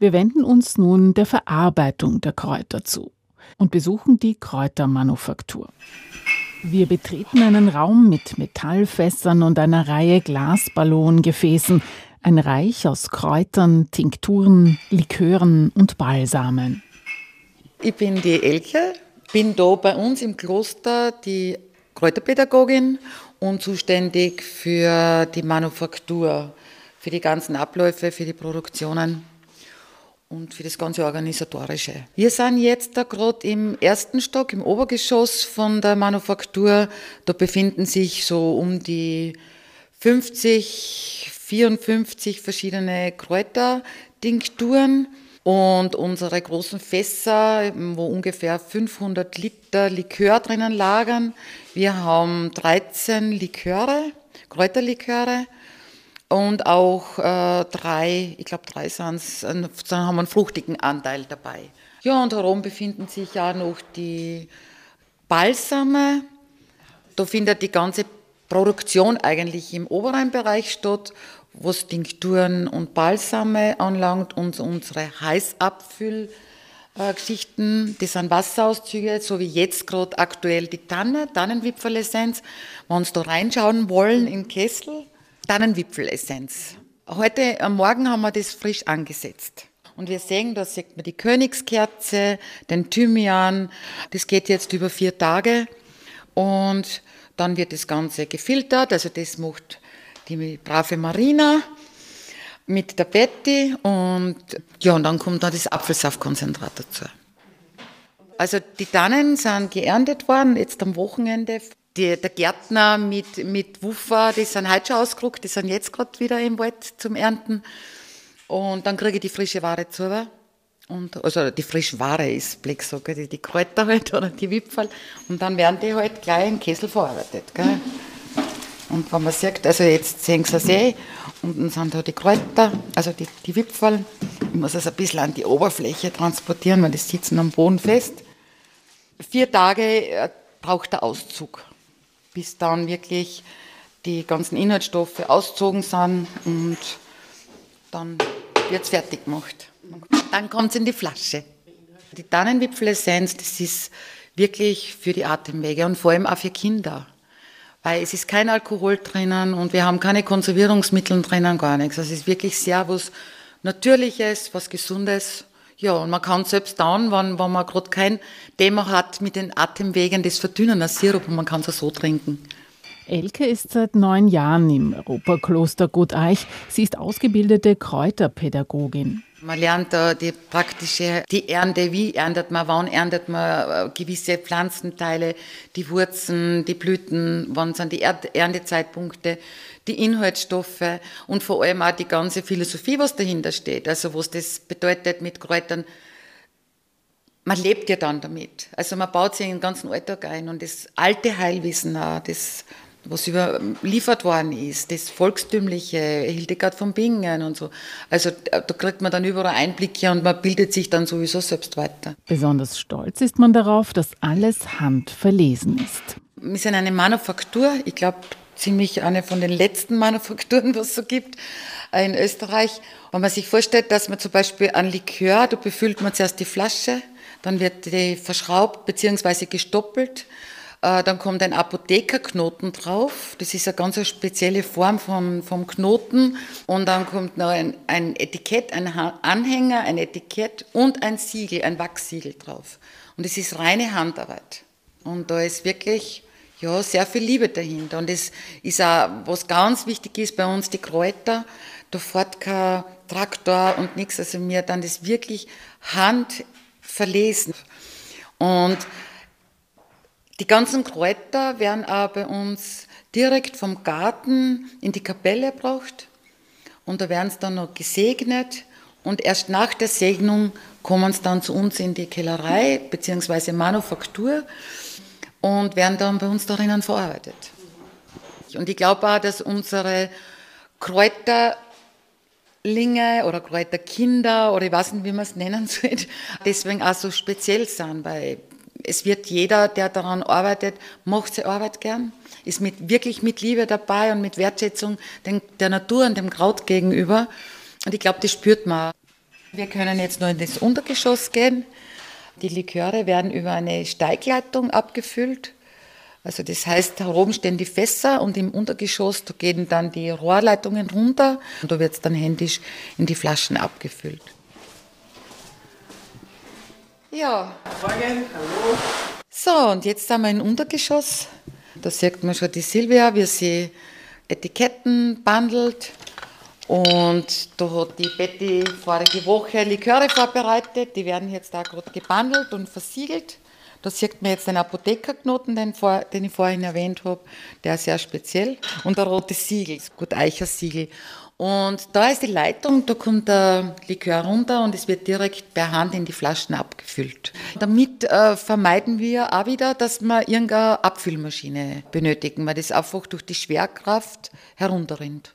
Wir wenden uns nun der Verarbeitung der Kräuter zu und besuchen die Kräutermanufaktur. Wir betreten einen Raum mit Metallfässern und einer Reihe Glasballongefäßen, ein Reich aus Kräutern, Tinkturen, Likören und Balsamen. Ich bin die Elke, bin da bei uns im Kloster die Kräuterpädagogin und zuständig für die Manufaktur, für die ganzen Abläufe, für die Produktionen und für das ganze Organisatorische. Wir sind jetzt da gerade im ersten Stock, im Obergeschoss von der Manufaktur. Da befinden sich so um die 50, 54 verschiedene Kräutertinkturen und unsere großen Fässer, wo ungefähr 500 Liter Likör drinnen lagern. Wir haben 13 Liköre, Kräuterliköre und auch äh, drei, ich glaube drei sind es, dann haben wir einen fruchtigen Anteil dabei. Ja, und herum befinden sich ja noch die Balsame. Da findet die ganze Produktion eigentlich im oberen Bereich statt, was Tinkturen und Balsame anlangt und unsere Heißabfüllgeschichten, das sind Wasserauszüge, so wie jetzt gerade aktuell die Tanne, Tannenwipfelessenz. Wenn Sie da reinschauen wollen in Kessel, Tannenwipfelessenz. Heute am Morgen haben wir das frisch angesetzt. Und wir sehen, da sieht man die Königskerze, den Thymian. Das geht jetzt über vier Tage. Und dann wird das Ganze gefiltert. Also das macht die brave Marina mit der Betty. Und ja, und dann kommt dann das Apfelsaftkonzentrat dazu. Also die Tannen sind geerntet worden, jetzt am Wochenende die, der Gärtner mit, mit Wuffer, die sind heute schon ausgerückt, die sind jetzt gerade wieder im Wald zum Ernten. Und dann kriege ich die frische Ware zu. Und, also die frische Ware ist Blick so, die, die Kräuter halt oder die Wipfel. Und dann werden die halt gleich in Kessel verarbeitet. Gell? Und wenn man sieht, also jetzt sehen Sie es eh, unten sind da die Kräuter, also die, die Wipfel. Ich muss es ein bisschen an die Oberfläche transportieren, weil die sitzen am Boden fest. Vier Tage äh, braucht der Auszug bis dann wirklich die ganzen Inhaltsstoffe ausgezogen sind und dann wird es fertig gemacht. Dann kommt es in die Flasche. Die Tannenwipfelessenz, das ist wirklich für die Atemwege und vor allem auch für Kinder. Weil es ist kein Alkohol drinnen und wir haben keine Konservierungsmittel drinnen, gar nichts. Also es ist wirklich sehr was Natürliches, was Gesundes. Ja, und man kann selbst dann, wenn, wenn man gerade kein Thema hat mit den Atemwegen, das verdünnen, als Sirup und man kann es so trinken. Elke ist seit neun Jahren im Europakloster Gut Eich. Sie ist ausgebildete Kräuterpädagogin. Man lernt da die praktische, die Ernte, wie erntet man, wann erntet man äh, gewisse Pflanzenteile, die Wurzeln, die Blüten, wann sind die Erntezeitpunkte, die Inhaltsstoffe und vor allem auch die ganze Philosophie, was dahinter steht. Also was das bedeutet mit Kräutern. Man lebt ja dann damit. Also man baut sich in den ganzen Alltag ein und das alte Heilwissen auch, das was überliefert worden ist, das Volkstümliche, Hildegard von Bingen und so. Also da kriegt man dann überall Einblicke und man bildet sich dann sowieso selbst weiter. Besonders stolz ist man darauf, dass alles handverlesen ist. Wir sind eine Manufaktur, ich glaube, ziemlich eine von den letzten Manufakturen, was es so gibt äh, in Österreich. Wenn man sich vorstellt, dass man zum Beispiel ein Likör, da befüllt man zuerst die Flasche, dann wird die verschraubt bzw. gestoppelt, äh, dann kommt ein Apothekerknoten drauf. Das ist eine ganz spezielle Form vom, vom Knoten. Und dann kommt noch ein, ein Etikett, ein Anhänger, ein Etikett und ein Siegel, ein Wachssiegel drauf. Und es ist reine Handarbeit. Und da ist wirklich ja, sehr viel Liebe dahinter. Und es ist auch, was ganz wichtig ist bei uns, die Kräuter. Da fährt kein Traktor und nichts. Also mir dann das wirklich Hand verlesen. Und die ganzen Kräuter werden auch bei uns direkt vom Garten in die Kapelle gebracht. Und da werden sie dann noch gesegnet. Und erst nach der Segnung kommen sie dann zu uns in die Kellerei bzw. Manufaktur und werden dann bei uns darin verarbeitet. Und ich glaube auch, dass unsere Kräuterlinge oder Kräuterkinder oder ich weiß nicht, wie man es nennen soll, deswegen auch so speziell sind, weil es wird jeder, der daran arbeitet, macht seine Arbeit gern, ist mit, wirklich mit Liebe dabei und mit Wertschätzung der Natur und dem Kraut gegenüber. Und ich glaube, das spürt man. Wir können jetzt nur in das Untergeschoss gehen. Die Liköre werden über eine Steigleitung abgefüllt. Also das heißt, oben stehen die Fässer und im Untergeschoss, da gehen dann die Rohrleitungen runter und da wird es dann händisch in die Flaschen abgefüllt. Ja. Morgen, hallo. So, und jetzt sind wir im Untergeschoss. Da sieht man schon die Silvia, wie sie Etiketten bandelt. Und da hat die Betty vorige Woche Liköre vorbereitet. Die werden jetzt da gerade gebandelt und versiegelt. Da sieht man jetzt den Apothekerknoten, den, den ich vorhin erwähnt habe. Der ist sehr speziell. Und der rote Siegel, das Gut Eicher Siegel. Und da ist die Leitung, da kommt der Likör runter und es wird direkt per Hand in die Flaschen abgefüllt. Damit äh, vermeiden wir auch wieder, dass wir irgendeine Abfüllmaschine benötigen, weil das einfach durch die Schwerkraft herunterrinnt.